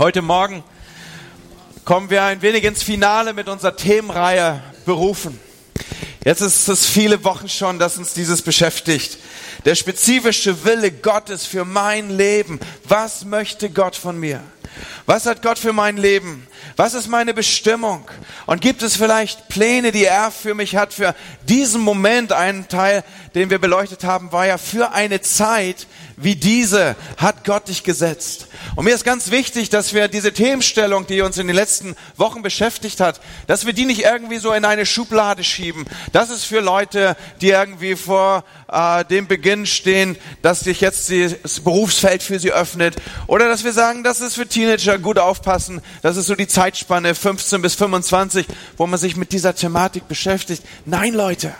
Heute Morgen kommen wir ein wenig ins Finale mit unserer Themenreihe berufen. Jetzt ist es viele Wochen schon, dass uns dieses beschäftigt. Der spezifische Wille Gottes für mein Leben. Was möchte Gott von mir? Was hat Gott für mein Leben? Was ist meine Bestimmung? Und gibt es vielleicht Pläne, die er für mich hat, für diesen Moment? Ein Teil, den wir beleuchtet haben, war ja für eine Zeit wie diese hat Gott dich gesetzt. Und mir ist ganz wichtig, dass wir diese Themenstellung, die uns in den letzten Wochen beschäftigt hat, dass wir die nicht irgendwie so in eine Schublade schieben. Das ist für Leute, die irgendwie vor äh, dem Beginn stehen, dass sich jetzt das Berufsfeld für sie öffnet. Oder dass wir sagen, das ist für Teenager gut aufpassen. Das ist so die Zeitspanne 15 bis 25, wo man sich mit dieser Thematik beschäftigt. Nein, Leute,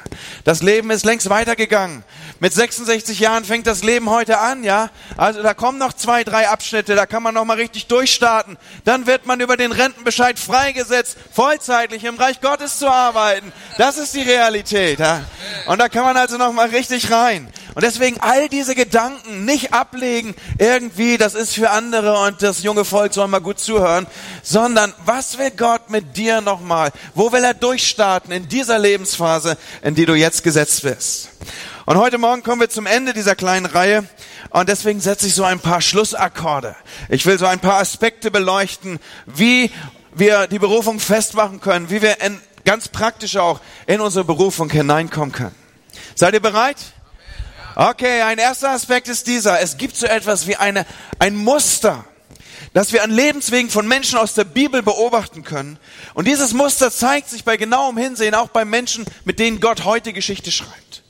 das Leben ist längst weitergegangen. Mit 66 Jahren fängt das Leben heute an, ja? Also da kommen noch zwei, drei Abschnitte, da kann man noch mal richtig durchstarten. Dann wird man über den Rentenbescheid freigesetzt, vollzeitlich im Reich Gottes zu arbeiten. Das ist die Realität, ja? Und da kann man also noch mal richtig rein. Und deswegen all diese Gedanken nicht ablegen, irgendwie, das ist für andere und das junge Volk soll mal gut zuhören, sondern was will Gott mit dir nochmal? Wo will er durchstarten in dieser Lebensphase, in die du jetzt gesetzt wirst? Und heute Morgen kommen wir zum Ende dieser kleinen Reihe und deswegen setze ich so ein paar Schlussakkorde. Ich will so ein paar Aspekte beleuchten, wie wir die Berufung festmachen können, wie wir in, ganz praktisch auch in unsere Berufung hineinkommen können. Seid ihr bereit? Okay, ein erster Aspekt ist dieser. Es gibt so etwas wie eine, ein Muster, das wir an Lebenswegen von Menschen aus der Bibel beobachten können. Und dieses Muster zeigt sich bei genauem Hinsehen auch bei Menschen, mit denen Gott heute Geschichte schreibt.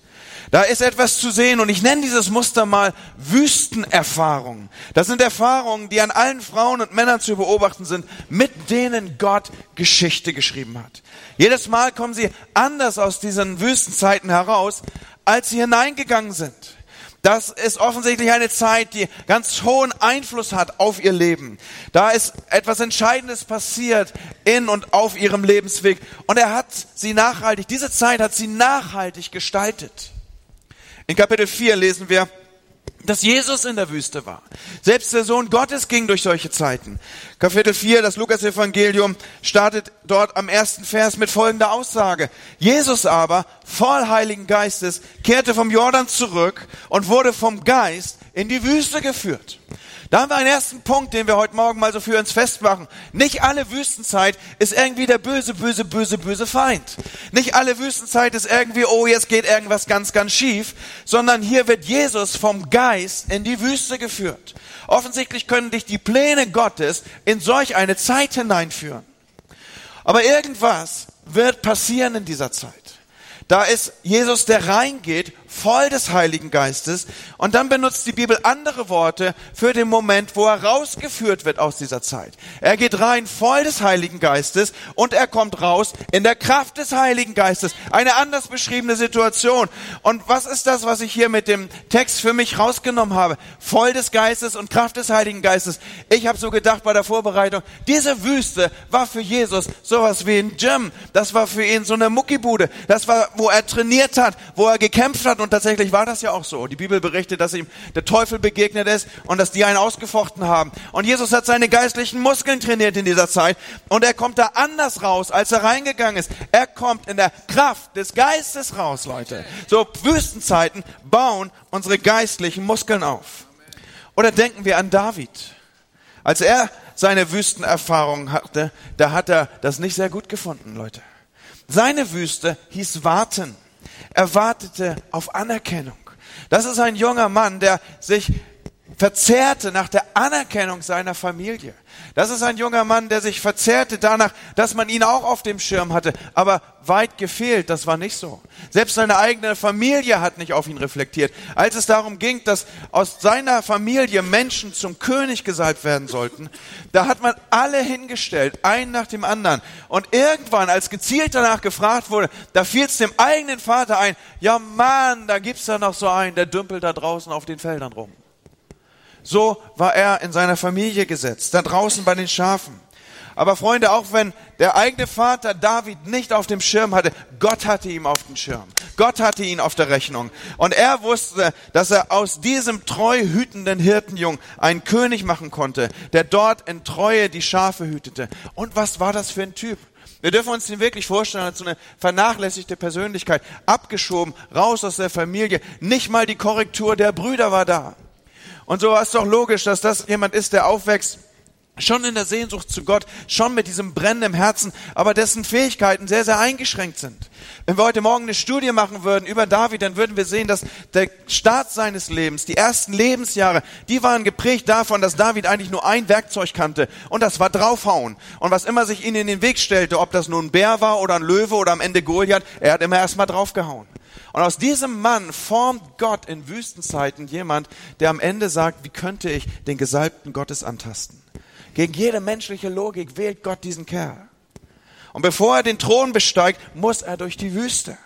Da ist etwas zu sehen und ich nenne dieses Muster mal Wüstenerfahrungen. Das sind Erfahrungen, die an allen Frauen und Männern zu beobachten sind, mit denen Gott Geschichte geschrieben hat. Jedes Mal kommen sie anders aus diesen Wüstenzeiten heraus, als sie hineingegangen sind. Das ist offensichtlich eine Zeit, die ganz hohen Einfluss hat auf ihr Leben. Da ist etwas Entscheidendes passiert in und auf ihrem Lebensweg. Und er hat sie nachhaltig, diese Zeit hat sie nachhaltig gestaltet. In Kapitel 4 lesen wir, dass Jesus in der Wüste war. Selbst der Sohn Gottes ging durch solche Zeiten. Kapitel 4, das Lukas-Evangelium, startet dort am ersten Vers mit folgender Aussage. Jesus aber, voll Heiligen Geistes, kehrte vom Jordan zurück und wurde vom Geist in die Wüste geführt. Da haben wir einen ersten Punkt, den wir heute Morgen mal so für uns festmachen. Nicht alle Wüstenzeit ist irgendwie der böse, böse, böse, böse Feind. Nicht alle Wüstenzeit ist irgendwie, oh, jetzt geht irgendwas ganz, ganz schief, sondern hier wird Jesus vom Geist in die Wüste geführt. Offensichtlich können dich die Pläne Gottes in solch eine Zeit hineinführen. Aber irgendwas wird passieren in dieser Zeit. Da ist Jesus, der reingeht, voll des Heiligen Geistes. Und dann benutzt die Bibel andere Worte für den Moment, wo er rausgeführt wird aus dieser Zeit. Er geht rein voll des Heiligen Geistes und er kommt raus in der Kraft des Heiligen Geistes. Eine anders beschriebene Situation. Und was ist das, was ich hier mit dem Text für mich rausgenommen habe? Voll des Geistes und Kraft des Heiligen Geistes. Ich habe so gedacht bei der Vorbereitung, diese Wüste war für Jesus sowas wie ein Gym. Das war für ihn so eine Muckibude. Das war, wo er trainiert hat, wo er gekämpft hat und tatsächlich war das ja auch so. Die Bibel berichtet, dass ihm der Teufel begegnet ist und dass die einen ausgefochten haben. Und Jesus hat seine geistlichen Muskeln trainiert in dieser Zeit und er kommt da anders raus, als er reingegangen ist. Er kommt in der Kraft des Geistes raus, Leute. So Wüstenzeiten bauen unsere geistlichen Muskeln auf. Oder denken wir an David. Als er seine Wüstenerfahrung hatte, da hat er das nicht sehr gut gefunden, Leute. Seine Wüste hieß Warten. Er wartete auf Anerkennung. Das ist ein junger Mann, der sich verzehrte nach der Anerkennung seiner Familie. Das ist ein junger Mann, der sich verzehrte danach, dass man ihn auch auf dem Schirm hatte. Aber weit gefehlt, das war nicht so. Selbst seine eigene Familie hat nicht auf ihn reflektiert. Als es darum ging, dass aus seiner Familie Menschen zum König gesalbt werden sollten, da hat man alle hingestellt, einen nach dem anderen. Und irgendwann, als gezielt danach gefragt wurde, da fiel es dem eigenen Vater ein, ja Mann, da gibt's da noch so einen, der dümpelt da draußen auf den Feldern rum. So war er in seiner Familie gesetzt, da draußen bei den Schafen. Aber Freunde, auch wenn der eigene Vater David nicht auf dem Schirm hatte, Gott hatte ihn auf dem Schirm. Gott hatte ihn auf der Rechnung. Und er wusste, dass er aus diesem treu hütenden Hirtenjung einen König machen konnte, der dort in Treue die Schafe hütete. Und was war das für ein Typ? Wir dürfen uns den wirklich vorstellen als so eine vernachlässigte Persönlichkeit, abgeschoben, raus aus der Familie. Nicht mal die Korrektur der Brüder war da. Und so es doch logisch, dass das jemand ist, der aufwächst schon in der Sehnsucht zu Gott, schon mit diesem Brennen im Herzen, aber dessen Fähigkeiten sehr, sehr eingeschränkt sind. Wenn wir heute Morgen eine Studie machen würden über David, dann würden wir sehen, dass der Start seines Lebens, die ersten Lebensjahre, die waren geprägt davon, dass David eigentlich nur ein Werkzeug kannte und das war draufhauen. Und was immer sich ihm in den Weg stellte, ob das nun ein Bär war oder ein Löwe oder am Ende Goliath, er hat immer erstmal draufgehauen. Und aus diesem Mann formt Gott in Wüstenzeiten jemand, der am Ende sagt, wie könnte ich den Gesalbten Gottes antasten? Gegen jede menschliche Logik wählt Gott diesen Kerl. Und bevor er den Thron besteigt, muss er durch die Wüste.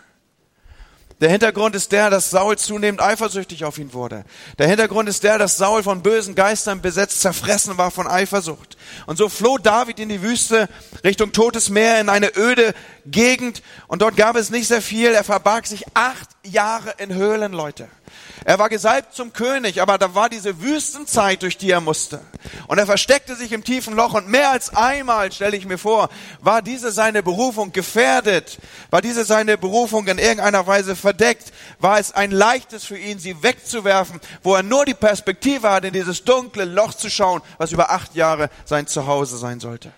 Der Hintergrund ist der, dass Saul zunehmend eifersüchtig auf ihn wurde. Der Hintergrund ist der, dass Saul von bösen Geistern besetzt, zerfressen war von Eifersucht. Und so floh David in die Wüste Richtung Totes Meer in eine öde Gegend. Und dort gab es nicht sehr viel. Er verbarg sich acht Jahre in Höhlen, Leute. Er war gesalbt zum König, aber da war diese Wüstenzeit, durch die er musste. Und er versteckte sich im tiefen Loch und mehr als einmal, stelle ich mir vor, war diese seine Berufung gefährdet, war diese seine Berufung in irgendeiner Weise verdeckt, war es ein leichtes für ihn, sie wegzuwerfen, wo er nur die Perspektive hat, in dieses dunkle Loch zu schauen, was über acht Jahre sein Zuhause sein sollte.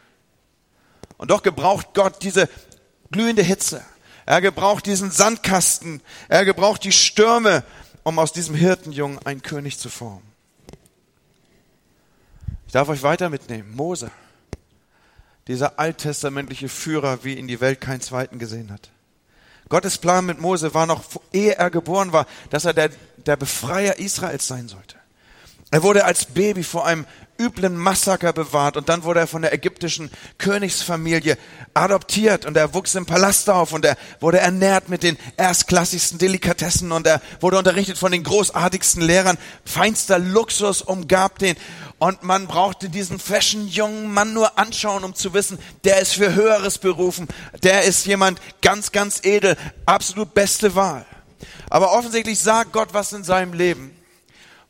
Und doch gebraucht Gott diese glühende Hitze. Er gebraucht diesen Sandkasten. Er gebraucht die Stürme um aus diesem Hirtenjungen einen König zu formen. Ich darf euch weiter mitnehmen. Mose, dieser alttestamentliche Führer, wie ihn die Welt keinen zweiten gesehen hat. Gottes Plan mit Mose war noch, ehe er geboren war, dass er der, der Befreier Israels sein sollte. Er wurde als Baby vor einem üblen Massaker bewahrt und dann wurde er von der ägyptischen Königsfamilie adoptiert und er wuchs im Palast auf und er wurde ernährt mit den erstklassigsten Delikatessen und er wurde unterrichtet von den großartigsten Lehrern. Feinster Luxus umgab den und man brauchte diesen fashion jungen Mann nur anschauen, um zu wissen, der ist für Höheres berufen, der ist jemand ganz, ganz edel, absolut beste Wahl. Aber offensichtlich sagt Gott was in seinem Leben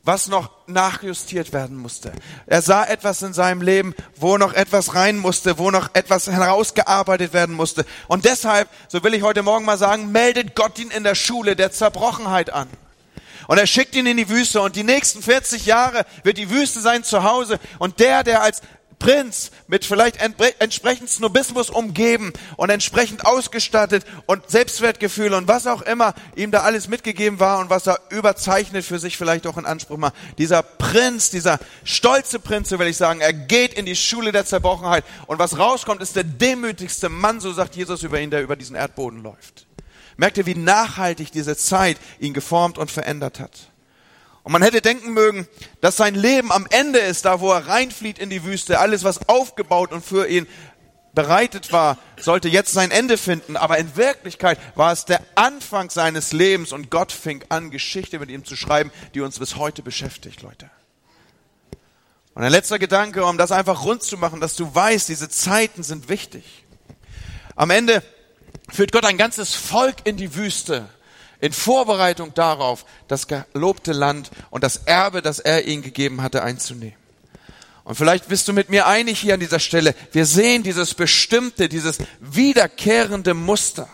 was noch nachjustiert werden musste. Er sah etwas in seinem Leben, wo noch etwas rein musste, wo noch etwas herausgearbeitet werden musste. Und deshalb, so will ich heute Morgen mal sagen, meldet Gott ihn in der Schule der Zerbrochenheit an. Und er schickt ihn in die Wüste und die nächsten 40 Jahre wird die Wüste sein Zuhause. Und der, der als Prinz mit vielleicht entsprechend Snobismus umgeben und entsprechend ausgestattet und Selbstwertgefühl und was auch immer ihm da alles mitgegeben war und was er überzeichnet für sich vielleicht auch in Anspruch macht. Dieser Prinz, dieser stolze Prinz, so will ich sagen, er geht in die Schule der Zerbrochenheit und was rauskommt, ist der demütigste Mann, so sagt Jesus über ihn, der über diesen Erdboden läuft. Merkt ihr, wie nachhaltig diese Zeit ihn geformt und verändert hat? Und man hätte denken mögen, dass sein Leben am Ende ist, da wo er reinflieht in die Wüste, alles was aufgebaut und für ihn bereitet war, sollte jetzt sein Ende finden. Aber in Wirklichkeit war es der Anfang seines Lebens und Gott fing an, Geschichte mit ihm zu schreiben, die uns bis heute beschäftigt, Leute. Und ein letzter Gedanke, um das einfach rund zu machen, dass du weißt, diese Zeiten sind wichtig. Am Ende führt Gott ein ganzes Volk in die Wüste, in Vorbereitung darauf, das gelobte Land und das Erbe, das er ihnen gegeben hatte, einzunehmen. Und vielleicht bist du mit mir einig hier an dieser Stelle. Wir sehen dieses bestimmte, dieses wiederkehrende Muster.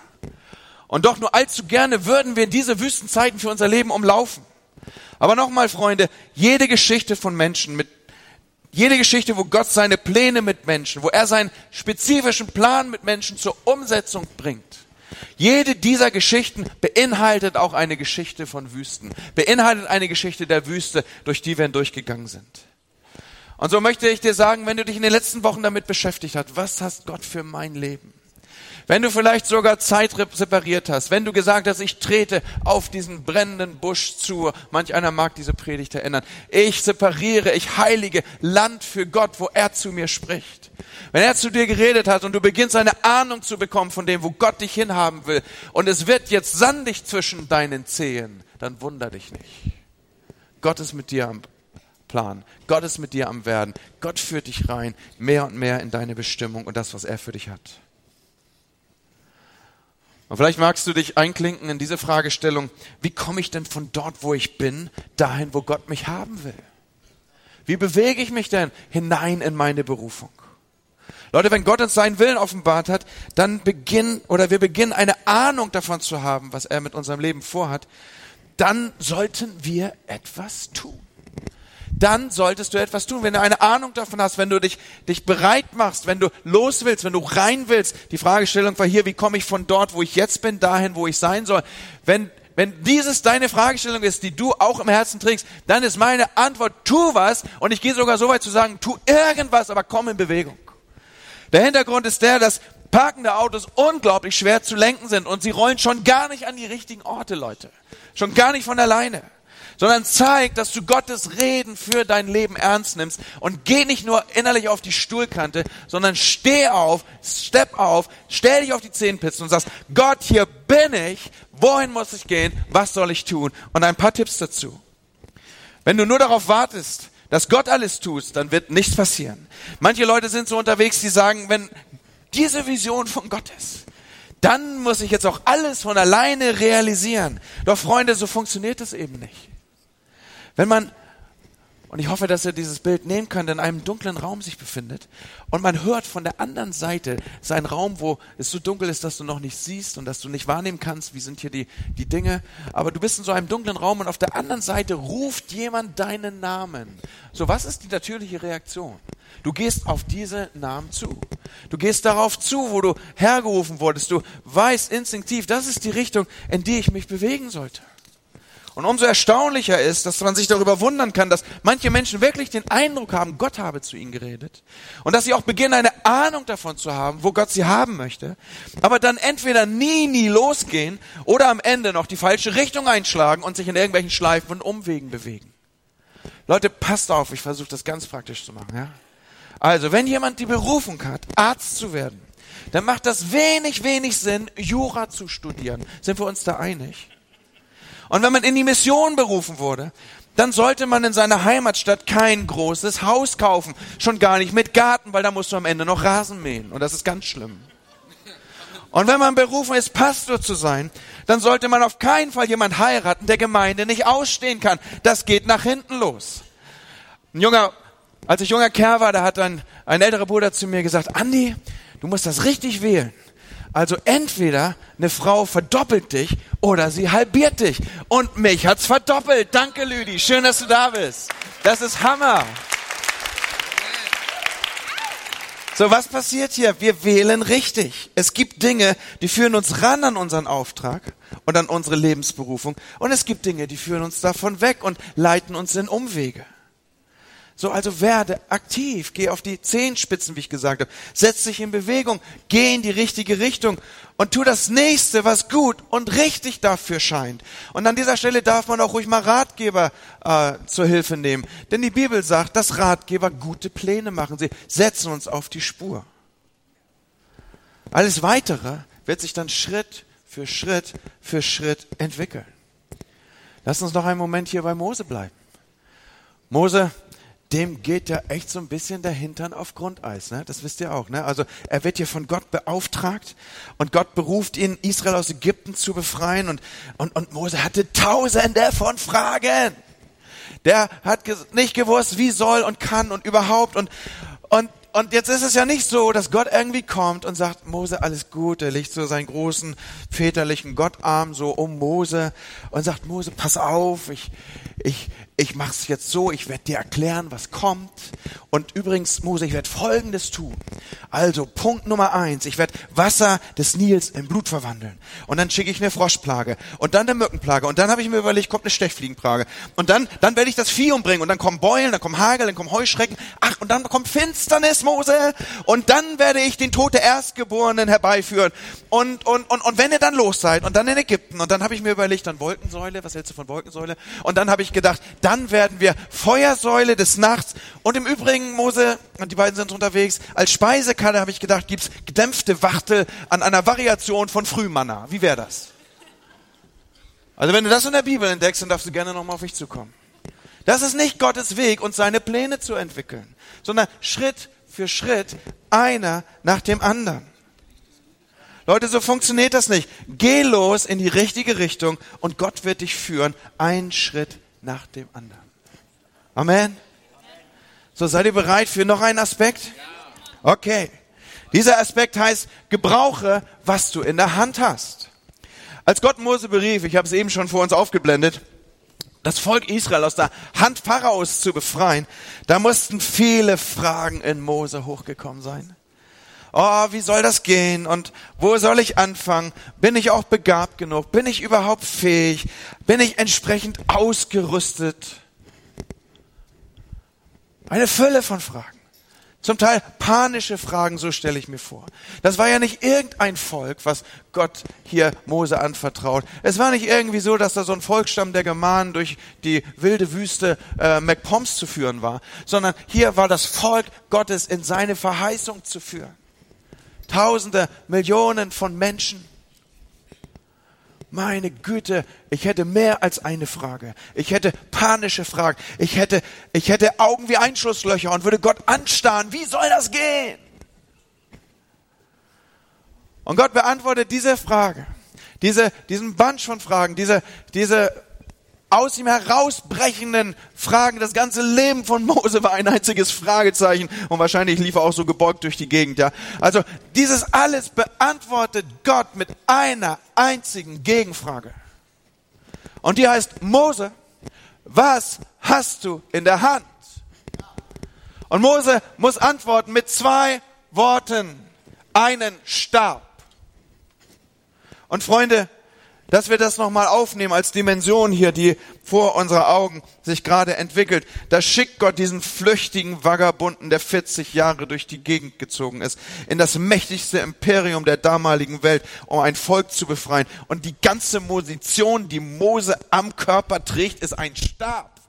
Und doch nur allzu gerne würden wir diese Wüstenzeiten für unser Leben umlaufen. Aber nochmal, Freunde, jede Geschichte von Menschen mit jede Geschichte, wo Gott seine Pläne mit Menschen, wo er seinen spezifischen Plan mit Menschen zur Umsetzung bringt, jede dieser Geschichten beinhaltet auch eine Geschichte von Wüsten, beinhaltet eine Geschichte der Wüste, durch die wir hindurchgegangen sind. Und so möchte ich dir sagen, wenn du dich in den letzten Wochen damit beschäftigt hast, was hast Gott für mein Leben? Wenn du vielleicht sogar Zeit separiert hast, wenn du gesagt hast, ich trete auf diesen brennenden Busch zu, manch einer mag diese Predigt erinnern, ich separiere, ich heilige Land für Gott, wo er zu mir spricht. Wenn er zu dir geredet hat und du beginnst eine Ahnung zu bekommen von dem, wo Gott dich hinhaben will, und es wird jetzt sandig zwischen deinen Zehen, dann wunder dich nicht. Gott ist mit dir am Plan. Gott ist mit dir am Werden. Gott führt dich rein, mehr und mehr in deine Bestimmung und das, was er für dich hat. Und vielleicht magst du dich einklinken in diese Fragestellung, wie komme ich denn von dort, wo ich bin, dahin, wo Gott mich haben will? Wie bewege ich mich denn hinein in meine Berufung? Leute, wenn Gott uns seinen Willen offenbart hat, dann beginnen oder wir beginnen eine Ahnung davon zu haben, was er mit unserem Leben vorhat, dann sollten wir etwas tun dann solltest du etwas tun. Wenn du eine Ahnung davon hast, wenn du dich, dich bereit machst, wenn du los willst, wenn du rein willst. Die Fragestellung war hier, wie komme ich von dort, wo ich jetzt bin, dahin, wo ich sein soll. Wenn, wenn dieses deine Fragestellung ist, die du auch im Herzen trägst, dann ist meine Antwort, tu was. Und ich gehe sogar so weit zu sagen, tu irgendwas, aber komm in Bewegung. Der Hintergrund ist der, dass parkende Autos unglaublich schwer zu lenken sind und sie rollen schon gar nicht an die richtigen Orte, Leute. Schon gar nicht von alleine sondern zeig, dass du Gottes Reden für dein Leben ernst nimmst und geh nicht nur innerlich auf die Stuhlkante, sondern steh auf, step auf, stell dich auf die Zehenpizzen und sagst, Gott, hier bin ich, wohin muss ich gehen, was soll ich tun? Und ein paar Tipps dazu. Wenn du nur darauf wartest, dass Gott alles tut, dann wird nichts passieren. Manche Leute sind so unterwegs, die sagen, wenn diese Vision von Gott ist, dann muss ich jetzt auch alles von alleine realisieren. Doch Freunde, so funktioniert es eben nicht. Wenn man, und ich hoffe, dass ihr dieses Bild nehmen könnt, in einem dunklen Raum sich befindet und man hört von der anderen Seite, ein Raum, wo es so dunkel ist, dass du noch nicht siehst und dass du nicht wahrnehmen kannst, wie sind hier die, die Dinge, aber du bist in so einem dunklen Raum und auf der anderen Seite ruft jemand deinen Namen. So, was ist die natürliche Reaktion? Du gehst auf diese Namen zu. Du gehst darauf zu, wo du hergerufen wurdest. Du weißt instinktiv, das ist die Richtung, in die ich mich bewegen sollte. Und umso erstaunlicher ist, dass man sich darüber wundern kann, dass manche Menschen wirklich den Eindruck haben, Gott habe zu ihnen geredet. Und dass sie auch beginnen, eine Ahnung davon zu haben, wo Gott sie haben möchte. Aber dann entweder nie, nie losgehen oder am Ende noch die falsche Richtung einschlagen und sich in irgendwelchen Schleifen und Umwegen bewegen. Leute, passt auf, ich versuche das ganz praktisch zu machen. Ja? Also, wenn jemand die Berufung hat, Arzt zu werden, dann macht das wenig, wenig Sinn, Jura zu studieren. Sind wir uns da einig? Und wenn man in die Mission berufen wurde, dann sollte man in seiner Heimatstadt kein großes Haus kaufen. Schon gar nicht mit Garten, weil da musst du am Ende noch Rasen mähen. Und das ist ganz schlimm. Und wenn man berufen ist, Pastor zu sein, dann sollte man auf keinen Fall jemand heiraten, der Gemeinde nicht ausstehen kann. Das geht nach hinten los. Ein junger, als ich junger Kerl war, da hat ein, ein älterer Bruder zu mir gesagt, Andi, du musst das richtig wählen. Also entweder eine Frau verdoppelt dich oder sie halbiert dich. Und mich hat's verdoppelt. Danke, Lüdi. Schön, dass du da bist. Das ist Hammer. So, was passiert hier? Wir wählen richtig. Es gibt Dinge, die führen uns ran an unseren Auftrag und an unsere Lebensberufung. Und es gibt Dinge, die führen uns davon weg und leiten uns in Umwege. So, also werde aktiv, geh auf die Zehenspitzen, wie ich gesagt habe, setz dich in Bewegung, geh in die richtige Richtung und tu das nächste, was gut und richtig dafür scheint. Und an dieser Stelle darf man auch ruhig mal Ratgeber äh, zur Hilfe nehmen, denn die Bibel sagt, dass Ratgeber gute Pläne machen. Sie setzen uns auf die Spur. Alles Weitere wird sich dann Schritt für Schritt für Schritt entwickeln. Lass uns noch einen Moment hier bei Mose bleiben. Mose dem geht ja echt so ein bisschen der Hintern auf Grundeis. Ne? Das wisst ihr auch. Ne? Also er wird hier von Gott beauftragt und Gott beruft ihn, Israel aus Ägypten zu befreien und, und, und Mose hatte tausende von Fragen. Der hat nicht gewusst, wie soll und kann und überhaupt und, und und jetzt ist es ja nicht so, dass Gott irgendwie kommt und sagt, Mose, alles gut, er legt so seinen großen väterlichen Gottarm so um Mose und sagt, Mose, pass auf, ich, ich, ich mache es jetzt so, ich werde dir erklären, was kommt. Und übrigens, Mose, ich werde Folgendes tun. Also, Punkt Nummer eins, ich werde Wasser des Nils in Blut verwandeln. Und dann schicke ich eine Froschplage. Und dann eine Mückenplage. Und dann habe ich mir überlegt, kommt eine Stechfliegenplage. Und dann, dann werde ich das Vieh umbringen. Und dann kommen Beulen, dann kommen Hagel, dann kommen Heuschrecken. Ach, und dann kommt Finsternis, Mose. Und dann werde ich den Tod der Erstgeborenen herbeiführen. Und, und, und, und wenn ihr dann los seid, und dann in Ägypten, und dann habe ich mir überlegt, dann Wolkensäule, was hältst du von Wolkensäule? Und dann habe ich gedacht, dann werden wir Feuersäule des Nachts. Und im Übrigen, Mose, und die beiden sind unterwegs, als Speisekarte habe ich gedacht, gibt's gedämpfte Wachtel an einer Variation von Frühmanna. Wie wäre das? Also wenn du das in der Bibel entdeckst, dann darfst du gerne nochmal auf mich zukommen. Das ist nicht Gottes Weg, uns seine Pläne zu entwickeln, sondern Schritt für Schritt, einer nach dem anderen. Leute, so funktioniert das nicht. Geh los in die richtige Richtung und Gott wird dich führen, einen Schritt nach dem anderen. Amen. So, seid ihr bereit für noch einen Aspekt? Okay. Dieser Aspekt heißt, gebrauche, was du in der Hand hast. Als Gott Mose berief, ich habe es eben schon vor uns aufgeblendet, das Volk Israel aus der Hand Pharaos zu befreien, da mussten viele Fragen in Mose hochgekommen sein. Oh, wie soll das gehen? Und wo soll ich anfangen? Bin ich auch begabt genug? Bin ich überhaupt fähig? Bin ich entsprechend ausgerüstet? Eine Fülle von Fragen. Zum Teil panische Fragen, so stelle ich mir vor. Das war ja nicht irgendein Volk, was Gott hier Mose anvertraut. Es war nicht irgendwie so, dass da so ein Volksstamm der Germanen durch die wilde Wüste äh, MacPoms zu führen war, sondern hier war das Volk Gottes in seine Verheißung zu führen. Tausende, Millionen von Menschen. Meine Güte, ich hätte mehr als eine Frage. Ich hätte panische Fragen. Ich hätte, ich hätte Augen wie Einschusslöcher und würde Gott anstarren. Wie soll das gehen? Und Gott beantwortet diese Frage, diese, diesen Bunch von Fragen, diese, diese aus ihm herausbrechenden Fragen. Das ganze Leben von Mose war ein einziges Fragezeichen und wahrscheinlich lief er auch so gebeugt durch die Gegend, ja. Also dieses alles beantwortet Gott mit einer einzigen Gegenfrage. Und die heißt, Mose, was hast du in der Hand? Und Mose muss antworten mit zwei Worten. Einen Stab. Und Freunde, dass wir das nochmal aufnehmen als Dimension hier, die vor unserer Augen sich gerade entwickelt. Da schickt Gott diesen flüchtigen Vagabunden, der 40 Jahre durch die Gegend gezogen ist, in das mächtigste Imperium der damaligen Welt, um ein Volk zu befreien. Und die ganze Position, die Mose am Körper trägt, ist ein Stab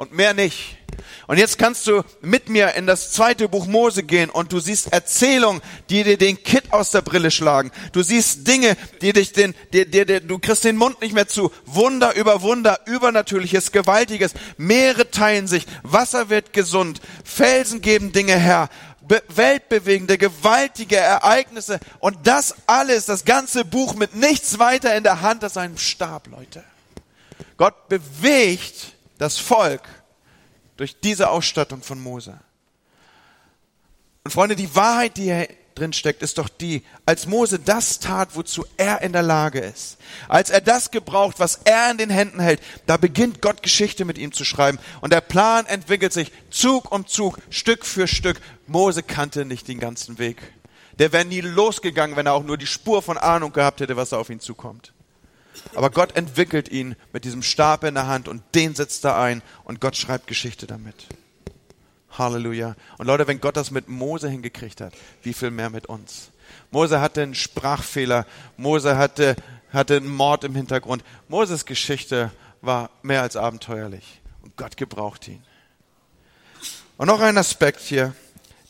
und mehr nicht. Und jetzt kannst du mit mir in das zweite Buch Mose gehen und du siehst Erzählungen, die dir den Kitt aus der Brille schlagen. Du siehst Dinge, die dich den, die, die, die, du kriegst den Mund nicht mehr zu. Wunder über Wunder, übernatürliches, gewaltiges. Meere teilen sich, Wasser wird gesund, Felsen geben Dinge her. Be weltbewegende, gewaltige Ereignisse und das alles, das ganze Buch mit nichts weiter in der Hand als einem Stab, Leute. Gott bewegt das Volk durch diese Ausstattung von Mose. Und Freunde, die Wahrheit, die hier drin steckt, ist doch die, als Mose das tat, wozu er in der Lage ist, als er das gebraucht, was er in den Händen hält, da beginnt Gott Geschichte mit ihm zu schreiben. Und der Plan entwickelt sich Zug um Zug, Stück für Stück. Mose kannte nicht den ganzen Weg. Der wäre nie losgegangen, wenn er auch nur die Spur von Ahnung gehabt hätte, was da auf ihn zukommt. Aber Gott entwickelt ihn mit diesem Stab in der Hand und den setzt er ein und Gott schreibt Geschichte damit. Halleluja. Und Leute, wenn Gott das mit Mose hingekriegt hat, wie viel mehr mit uns? Mose hatte einen Sprachfehler. Mose hatte, hatte einen Mord im Hintergrund. Moses Geschichte war mehr als abenteuerlich. Und Gott gebraucht ihn. Und noch ein Aspekt hier,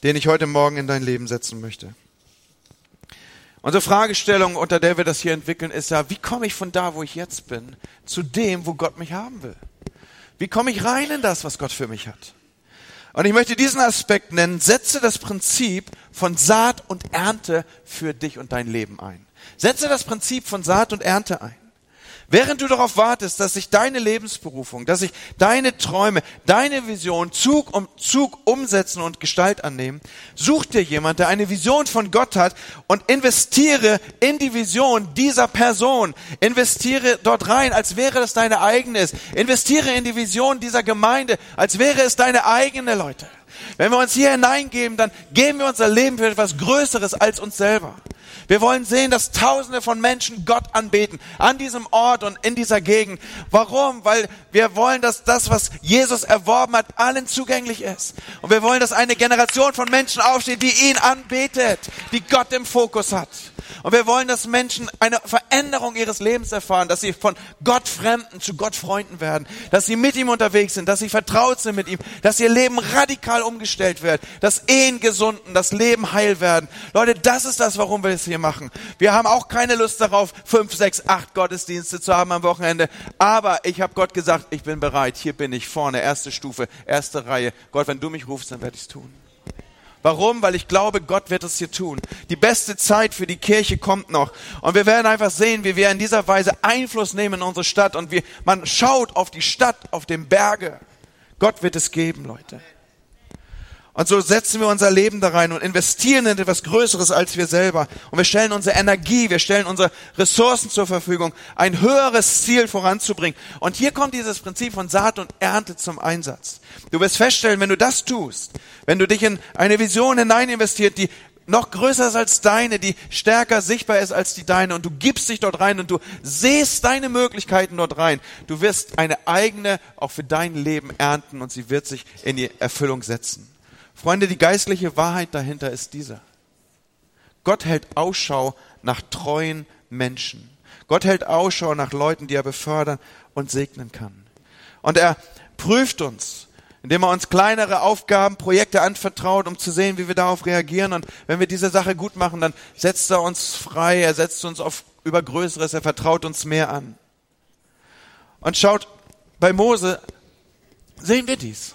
den ich heute Morgen in dein Leben setzen möchte. Unsere Fragestellung, unter der wir das hier entwickeln, ist ja, wie komme ich von da, wo ich jetzt bin, zu dem, wo Gott mich haben will? Wie komme ich rein in das, was Gott für mich hat? Und ich möchte diesen Aspekt nennen, setze das Prinzip von Saat und Ernte für dich und dein Leben ein. Setze das Prinzip von Saat und Ernte ein. Während du darauf wartest, dass sich deine Lebensberufung, dass sich deine Träume, deine Vision Zug um Zug umsetzen und Gestalt annehmen, such dir jemand, der eine Vision von Gott hat und investiere in die Vision dieser Person. Investiere dort rein, als wäre das deine eigene. Investiere in die Vision dieser Gemeinde, als wäre es deine eigene, Leute. Wenn wir uns hier hineingeben, dann geben wir unser Leben für etwas Größeres als uns selber. Wir wollen sehen, dass Tausende von Menschen Gott anbeten, an diesem Ort und in dieser Gegend. Warum? Weil wir wollen, dass das, was Jesus erworben hat, allen zugänglich ist. Und wir wollen, dass eine Generation von Menschen aufsteht, die ihn anbetet, die Gott im Fokus hat. Und wir wollen, dass Menschen eine Veränderung ihres Lebens erfahren, dass sie von Gott Fremden zu Gott Freunden werden, dass sie mit ihm unterwegs sind, dass sie vertraut sind mit ihm, dass ihr Leben radikal umgestellt wird, dass Ehen gesunden, das Leben heil werden. Leute, das ist das, warum wir das hier machen. Wir haben auch keine Lust darauf, fünf, sechs, acht Gottesdienste zu haben am Wochenende. Aber ich habe Gott gesagt, ich bin bereit. Hier bin ich vorne, erste Stufe, erste Reihe. Gott, wenn du mich rufst, dann werde ich es tun. Warum? Weil ich glaube, Gott wird es hier tun. Die beste Zeit für die Kirche kommt noch. Und wir werden einfach sehen, wie wir in dieser Weise Einfluss nehmen in unsere Stadt. Und wie man schaut auf die Stadt, auf den Berge. Gott wird es geben, Leute. Und so setzen wir unser Leben da rein und investieren in etwas Größeres als wir selber. Und wir stellen unsere Energie, wir stellen unsere Ressourcen zur Verfügung, ein höheres Ziel voranzubringen. Und hier kommt dieses Prinzip von Saat und Ernte zum Einsatz. Du wirst feststellen, wenn du das tust, wenn du dich in eine Vision hinein investiert, die noch größer ist als deine, die stärker sichtbar ist als die deine und du gibst dich dort rein und du siehst deine Möglichkeiten dort rein. Du wirst eine eigene, auch für dein Leben ernten und sie wird sich in die Erfüllung setzen. Freunde, die geistliche Wahrheit dahinter ist dieser. Gott hält Ausschau nach treuen Menschen. Gott hält Ausschau nach Leuten, die er befördern und segnen kann. Und er prüft uns, indem er uns kleinere Aufgaben, Projekte anvertraut, um zu sehen, wie wir darauf reagieren. Und wenn wir diese Sache gut machen, dann setzt er uns frei, er setzt uns auf über Größeres, er vertraut uns mehr an. Und schaut, bei Mose sehen wir dies.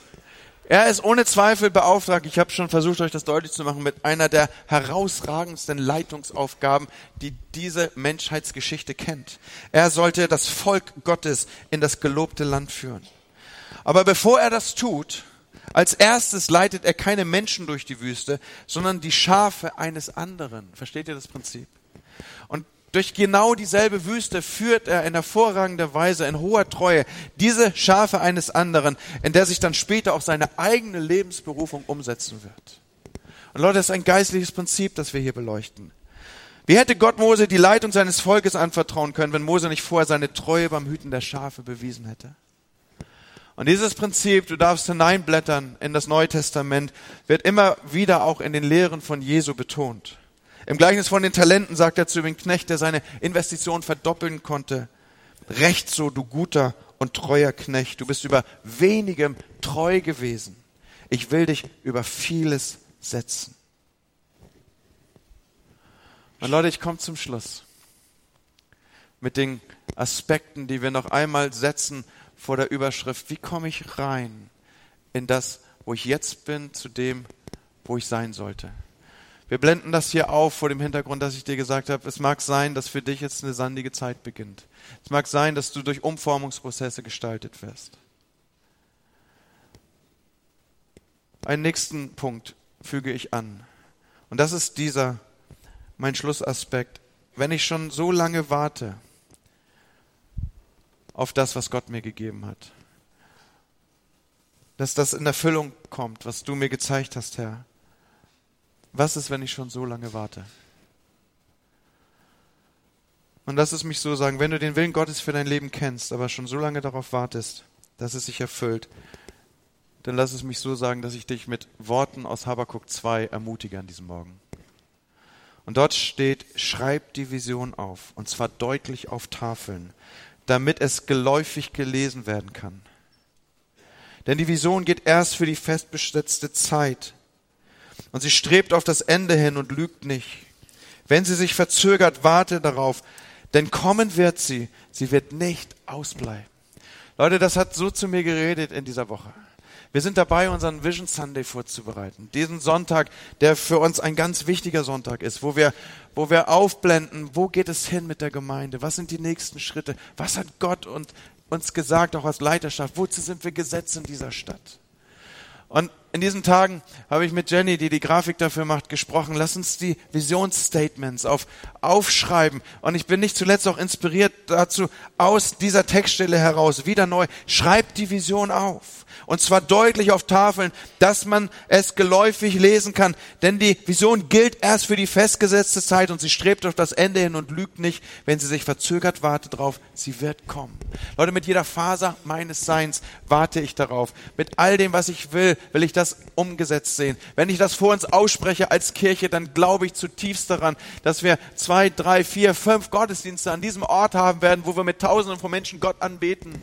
Er ist ohne Zweifel beauftragt, ich habe schon versucht, euch das deutlich zu machen, mit einer der herausragendsten Leitungsaufgaben, die diese Menschheitsgeschichte kennt. Er sollte das Volk Gottes in das gelobte Land führen. Aber bevor er das tut, als erstes leitet er keine Menschen durch die Wüste, sondern die Schafe eines anderen. Versteht ihr das Prinzip? Und durch genau dieselbe Wüste führt er in hervorragender Weise, in hoher Treue, diese Schafe eines anderen, in der sich dann später auch seine eigene Lebensberufung umsetzen wird. Und Leute, das ist ein geistliches Prinzip, das wir hier beleuchten. Wie hätte Gott Mose die Leitung seines Volkes anvertrauen können, wenn Mose nicht vorher seine Treue beim Hüten der Schafe bewiesen hätte? Und dieses Prinzip, du darfst hineinblättern in das Neue Testament, wird immer wieder auch in den Lehren von Jesu betont. Im Gleichnis von den Talenten sagt er zu dem Knecht, der seine Investition verdoppeln konnte, recht so, du guter und treuer Knecht, du bist über wenigem treu gewesen. Ich will dich über vieles setzen. Und Leute, ich komme zum Schluss mit den Aspekten, die wir noch einmal setzen vor der Überschrift. Wie komme ich rein in das, wo ich jetzt bin, zu dem, wo ich sein sollte? Wir blenden das hier auf vor dem Hintergrund, dass ich dir gesagt habe, es mag sein, dass für dich jetzt eine sandige Zeit beginnt. Es mag sein, dass du durch Umformungsprozesse gestaltet wirst. Einen nächsten Punkt füge ich an. Und das ist dieser, mein Schlussaspekt. Wenn ich schon so lange warte auf das, was Gott mir gegeben hat, dass das in Erfüllung kommt, was du mir gezeigt hast, Herr, was ist, wenn ich schon so lange warte? Und lass es mich so sagen, wenn du den Willen Gottes für dein Leben kennst, aber schon so lange darauf wartest, dass es sich erfüllt, dann lass es mich so sagen, dass ich dich mit Worten aus Habakkuk 2 ermutige an diesem Morgen. Und dort steht, schreib die Vision auf, und zwar deutlich auf Tafeln, damit es geläufig gelesen werden kann. Denn die Vision geht erst für die festbesetzte Zeit, und sie strebt auf das Ende hin und lügt nicht. Wenn sie sich verzögert, warte darauf, denn kommen wird sie, sie wird nicht ausbleiben. Leute, das hat so zu mir geredet in dieser Woche. Wir sind dabei, unseren Vision Sunday vorzubereiten. Diesen Sonntag, der für uns ein ganz wichtiger Sonntag ist, wo wir, wo wir aufblenden, wo geht es hin mit der Gemeinde? Was sind die nächsten Schritte? Was hat Gott und uns gesagt, auch als Leiterschaft? Wozu sind wir gesetzt in dieser Stadt? Und in diesen Tagen habe ich mit Jenny, die die Grafik dafür macht, gesprochen. Lass uns die Visionsstatements auf, aufschreiben. Und ich bin nicht zuletzt auch inspiriert dazu, aus dieser Textstelle heraus wieder neu, schreibt die Vision auf und zwar deutlich auf Tafeln, dass man es geläufig lesen kann. Denn die Vision gilt erst für die festgesetzte Zeit und sie strebt auf das Ende hin und lügt nicht. Wenn sie sich verzögert, warte drauf, sie wird kommen. Leute, mit jeder Faser meines Seins warte ich darauf. Mit all dem, was ich will, will ich das das umgesetzt sehen. Wenn ich das vor uns ausspreche als Kirche, dann glaube ich zutiefst daran, dass wir zwei, drei, vier, fünf Gottesdienste an diesem Ort haben werden, wo wir mit Tausenden von Menschen Gott anbeten,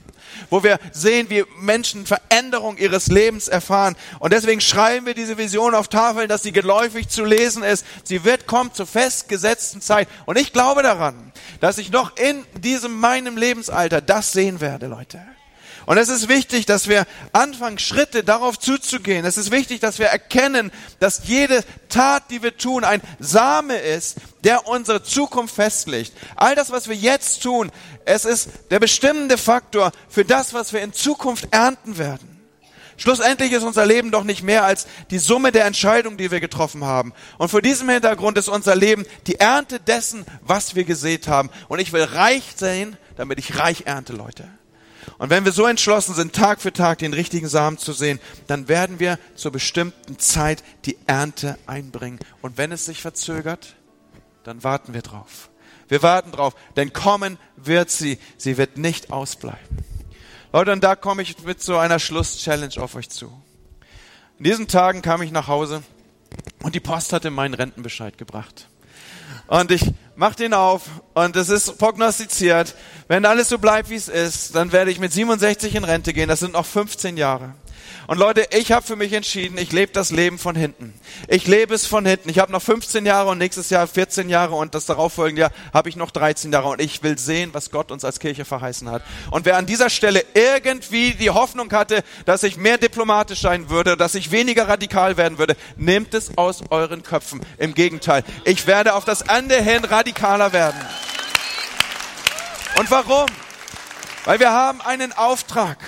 wo wir sehen, wie Menschen Veränderung ihres Lebens erfahren. Und deswegen schreiben wir diese Vision auf Tafeln, dass sie geläufig zu lesen ist. Sie wird kommen zur festgesetzten Zeit. Und ich glaube daran, dass ich noch in diesem meinem Lebensalter das sehen werde, Leute. Und es ist wichtig, dass wir anfangen, Schritte darauf zuzugehen. Es ist wichtig, dass wir erkennen, dass jede Tat, die wir tun, ein Same ist, der unsere Zukunft festlegt. All das, was wir jetzt tun, es ist der bestimmende Faktor für das, was wir in Zukunft ernten werden. Schlussendlich ist unser Leben doch nicht mehr als die Summe der Entscheidungen, die wir getroffen haben. Und vor diesem Hintergrund ist unser Leben die Ernte dessen, was wir gesät haben. Und ich will reich sein, damit ich reich ernte, Leute. Und wenn wir so entschlossen sind, Tag für Tag den richtigen Samen zu sehen, dann werden wir zur bestimmten Zeit die Ernte einbringen. Und wenn es sich verzögert, dann warten wir drauf. Wir warten drauf, denn kommen wird sie. Sie wird nicht ausbleiben. Leute, und da komme ich mit so einer Schluss-Challenge auf euch zu. In diesen Tagen kam ich nach Hause und die Post hatte meinen Rentenbescheid gebracht. Und ich mach den auf und es ist prognostiziert, wenn alles so bleibt, wie es ist, dann werde ich mit 67 in Rente gehen. Das sind noch 15 Jahre. Und Leute, ich habe für mich entschieden, ich lebe das Leben von hinten. Ich lebe es von hinten. Ich habe noch 15 Jahre und nächstes Jahr 14 Jahre und das darauffolgende Jahr habe ich noch 13 Jahre und ich will sehen, was Gott uns als Kirche verheißen hat. Und wer an dieser Stelle irgendwie die Hoffnung hatte, dass ich mehr diplomatisch sein würde, dass ich weniger radikal werden würde, nehmt es aus euren Köpfen. Im Gegenteil, ich werde auf das Ende hin radikaler werden. Und warum? Weil wir haben einen Auftrag.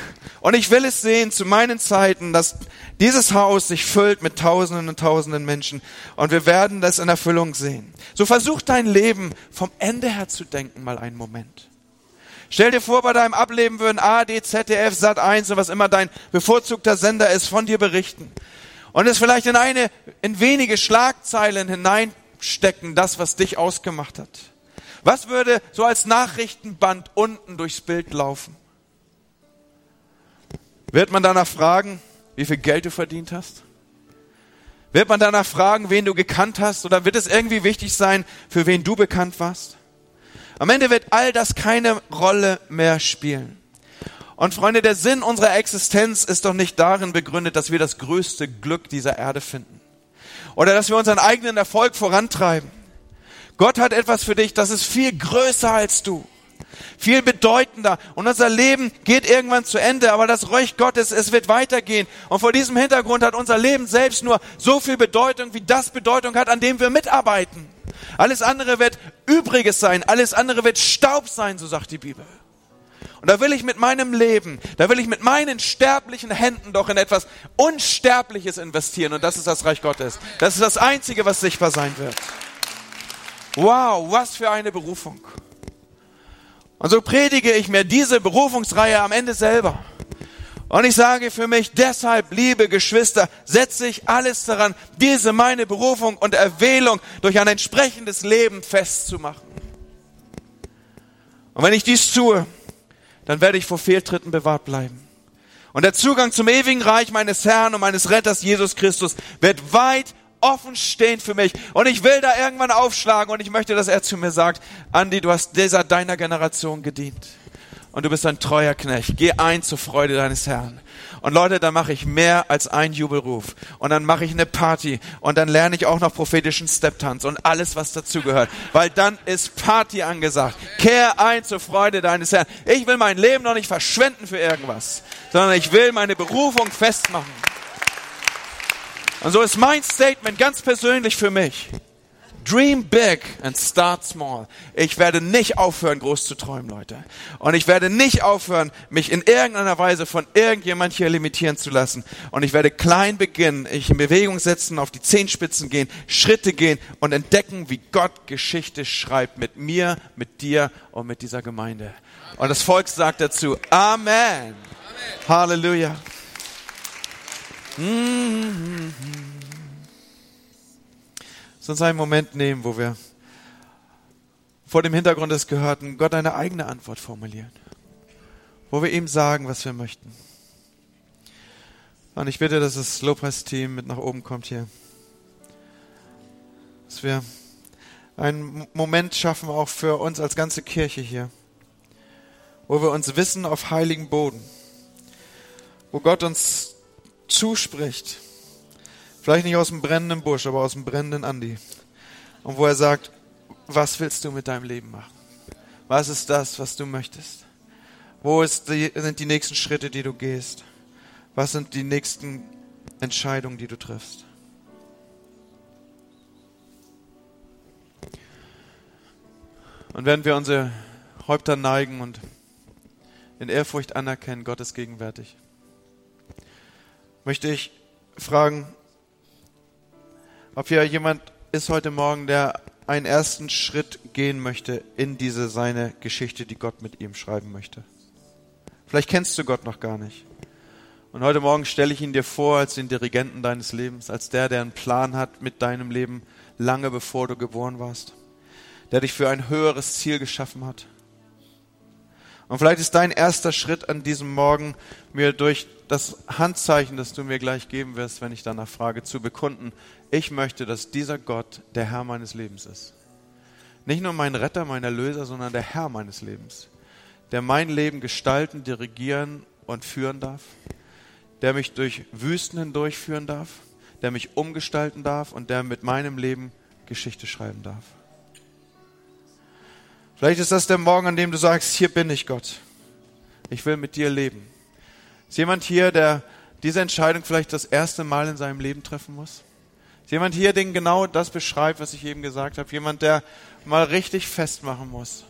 Und ich will es sehen zu meinen Zeiten, dass dieses Haus sich füllt mit Tausenden und Tausenden Menschen. Und wir werden das in Erfüllung sehen. So versuch dein Leben vom Ende her zu denken, mal einen Moment. Stell dir vor, bei deinem Ableben würden AD, ZDF, Sat1 und was immer dein bevorzugter Sender ist, von dir berichten. Und es vielleicht in eine, in wenige Schlagzeilen hineinstecken, das, was dich ausgemacht hat. Was würde so als Nachrichtenband unten durchs Bild laufen? Wird man danach fragen, wie viel Geld du verdient hast? Wird man danach fragen, wen du gekannt hast? Oder wird es irgendwie wichtig sein, für wen du bekannt warst? Am Ende wird all das keine Rolle mehr spielen. Und Freunde, der Sinn unserer Existenz ist doch nicht darin begründet, dass wir das größte Glück dieser Erde finden. Oder dass wir unseren eigenen Erfolg vorantreiben. Gott hat etwas für dich, das ist viel größer als du. Viel bedeutender. Und unser Leben geht irgendwann zu Ende, aber das Reich Gottes, es wird weitergehen. Und vor diesem Hintergrund hat unser Leben selbst nur so viel Bedeutung, wie das Bedeutung hat, an dem wir mitarbeiten. Alles andere wird Übriges sein, alles andere wird Staub sein, so sagt die Bibel. Und da will ich mit meinem Leben, da will ich mit meinen sterblichen Händen doch in etwas Unsterbliches investieren. Und das ist das Reich Gottes. Das ist das Einzige, was sichtbar sein wird. Wow, was für eine Berufung. Und so predige ich mir diese Berufungsreihe am Ende selber. Und ich sage für mich, deshalb, liebe Geschwister, setze ich alles daran, diese meine Berufung und Erwählung durch ein entsprechendes Leben festzumachen. Und wenn ich dies tue, dann werde ich vor Fehltritten bewahrt bleiben. Und der Zugang zum ewigen Reich meines Herrn und meines Retters Jesus Christus wird weit offen stehen für mich. Und ich will da irgendwann aufschlagen und ich möchte, dass er zu mir sagt, Andi, du hast dieser deiner Generation gedient. Und du bist ein treuer Knecht. Geh ein zur Freude deines Herrn. Und Leute, da mache ich mehr als einen Jubelruf. Und dann mache ich eine Party. Und dann lerne ich auch noch prophetischen Stepptanz und alles, was dazugehört. Weil dann ist Party angesagt. Kehr ein zur Freude deines Herrn. Ich will mein Leben noch nicht verschwenden für irgendwas, sondern ich will meine Berufung festmachen. Und so ist mein Statement ganz persönlich für mich. Dream big and start small. Ich werde nicht aufhören, groß zu träumen, Leute. Und ich werde nicht aufhören, mich in irgendeiner Weise von irgendjemand hier limitieren zu lassen. Und ich werde klein beginnen, ich in Bewegung setzen, auf die Zehenspitzen gehen, Schritte gehen und entdecken, wie Gott Geschichte schreibt mit mir, mit dir und mit dieser Gemeinde. Und das Volk sagt dazu, Amen. Amen. Halleluja. Lass uns einen Moment nehmen, wo wir vor dem Hintergrund des Gehörten Gott eine eigene Antwort formulieren. Wo wir ihm sagen, was wir möchten. Und ich bitte, dass das Lobpreisteam mit nach oben kommt hier. Dass wir einen Moment schaffen, auch für uns als ganze Kirche hier, wo wir uns wissen auf heiligen Boden, wo Gott uns zuspricht, vielleicht nicht aus dem brennenden Busch, aber aus dem brennenden Andi, und wo er sagt, was willst du mit deinem Leben machen? Was ist das, was du möchtest? Wo die, sind die nächsten Schritte, die du gehst? Was sind die nächsten Entscheidungen, die du triffst? Und wenn wir unsere Häupter neigen und in Ehrfurcht anerkennen, Gott ist gegenwärtig, möchte ich fragen, ob hier jemand ist heute Morgen, der einen ersten Schritt gehen möchte in diese seine Geschichte, die Gott mit ihm schreiben möchte. Vielleicht kennst du Gott noch gar nicht. Und heute Morgen stelle ich ihn dir vor als den Dirigenten deines Lebens, als der, der einen Plan hat mit deinem Leben lange bevor du geboren warst, der dich für ein höheres Ziel geschaffen hat. Und vielleicht ist dein erster Schritt an diesem Morgen, mir durch das Handzeichen, das du mir gleich geben wirst, wenn ich danach frage, zu bekunden, ich möchte, dass dieser Gott der Herr meines Lebens ist. Nicht nur mein Retter, mein Erlöser, sondern der Herr meines Lebens, der mein Leben gestalten, dirigieren und führen darf, der mich durch Wüsten hindurchführen darf, der mich umgestalten darf und der mit meinem Leben Geschichte schreiben darf. Vielleicht ist das der Morgen, an dem du sagst, hier bin ich Gott. Ich will mit dir leben. Ist jemand hier, der diese Entscheidung vielleicht das erste Mal in seinem Leben treffen muss? Ist jemand hier, den genau das beschreibt, was ich eben gesagt habe? Jemand, der mal richtig festmachen muss.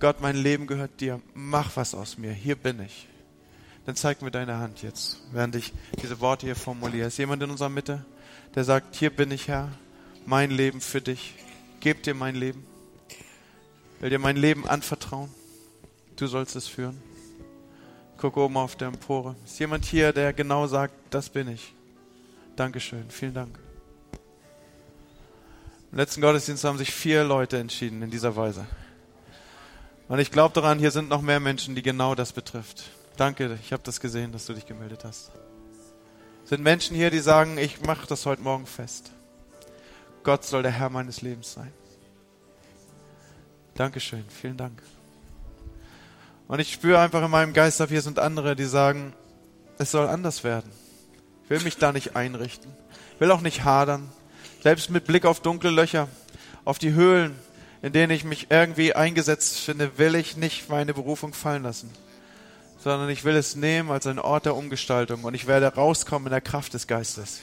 Gott, mein Leben gehört dir. Mach was aus mir. Hier bin ich. Dann zeig mir deine Hand jetzt, während ich diese Worte hier formuliere. Ist jemand in unserer Mitte, der sagt, hier bin ich Herr, mein Leben für dich. Geb dir mein Leben. Will dir mein Leben anvertrauen. Du sollst es führen. Guck oben auf der Empore. Ist jemand hier, der genau sagt, das bin ich? Dankeschön. Vielen Dank. Im letzten Gottesdienst haben sich vier Leute entschieden in dieser Weise. Und ich glaube daran, hier sind noch mehr Menschen, die genau das betrifft. Danke, ich habe das gesehen, dass du dich gemeldet hast. Es sind Menschen hier, die sagen, ich mache das heute Morgen fest. Gott soll der Herr meines Lebens sein. Dankeschön, vielen Dank. Und ich spüre einfach in meinem Geist, hier sind andere, die sagen, es soll anders werden. Ich will mich da nicht einrichten. Ich will auch nicht hadern. Selbst mit Blick auf dunkle Löcher, auf die Höhlen, in denen ich mich irgendwie eingesetzt finde, will ich nicht meine Berufung fallen lassen, sondern ich will es nehmen als einen Ort der Umgestaltung und ich werde rauskommen in der Kraft des Geistes.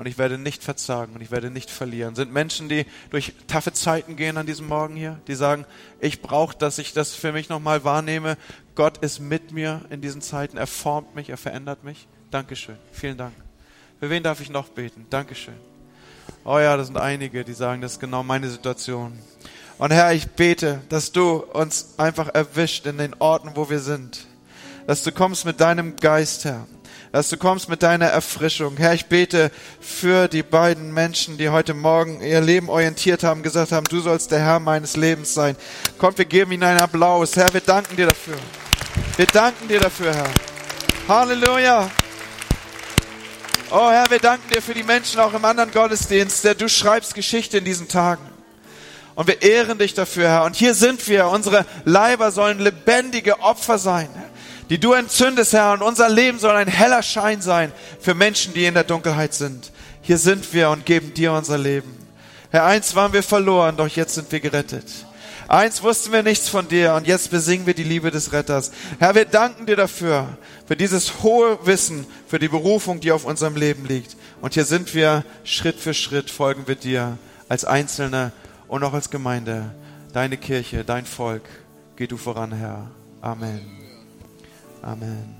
Und ich werde nicht verzagen und ich werde nicht verlieren. Sind Menschen, die durch taffe Zeiten gehen an diesem Morgen hier, die sagen, ich brauche, dass ich das für mich nochmal wahrnehme. Gott ist mit mir in diesen Zeiten. Er formt mich, er verändert mich. Dankeschön. Vielen Dank. Für wen darf ich noch beten? Dankeschön. Oh ja, das sind einige, die sagen, das ist genau meine Situation. Und Herr, ich bete, dass du uns einfach erwischt in den Orten, wo wir sind. Dass du kommst mit deinem Geist, Herr. Dass du kommst mit deiner Erfrischung. Herr, ich bete für die beiden Menschen, die heute Morgen ihr Leben orientiert haben, gesagt haben, du sollst der Herr meines Lebens sein. Kommt, wir geben ihnen einen Applaus. Herr, wir danken dir dafür. Wir danken dir dafür, Herr. Halleluja. Oh Herr, wir danken dir für die Menschen auch im anderen Gottesdienst, der du schreibst Geschichte in diesen Tagen. Und wir ehren dich dafür, Herr. Und hier sind wir. Unsere Leiber sollen lebendige Opfer sein, die du entzündest, Herr. Und unser Leben soll ein heller Schein sein für Menschen, die in der Dunkelheit sind. Hier sind wir und geben dir unser Leben. Herr, eins waren wir verloren, doch jetzt sind wir gerettet. Eins wussten wir nichts von dir und jetzt besingen wir die Liebe des Retters. Herr, wir danken dir dafür, für dieses hohe Wissen, für die Berufung, die auf unserem Leben liegt. Und hier sind wir, Schritt für Schritt folgen wir dir als Einzelne und auch als Gemeinde. Deine Kirche, dein Volk, geh du voran, Herr. Amen. Amen.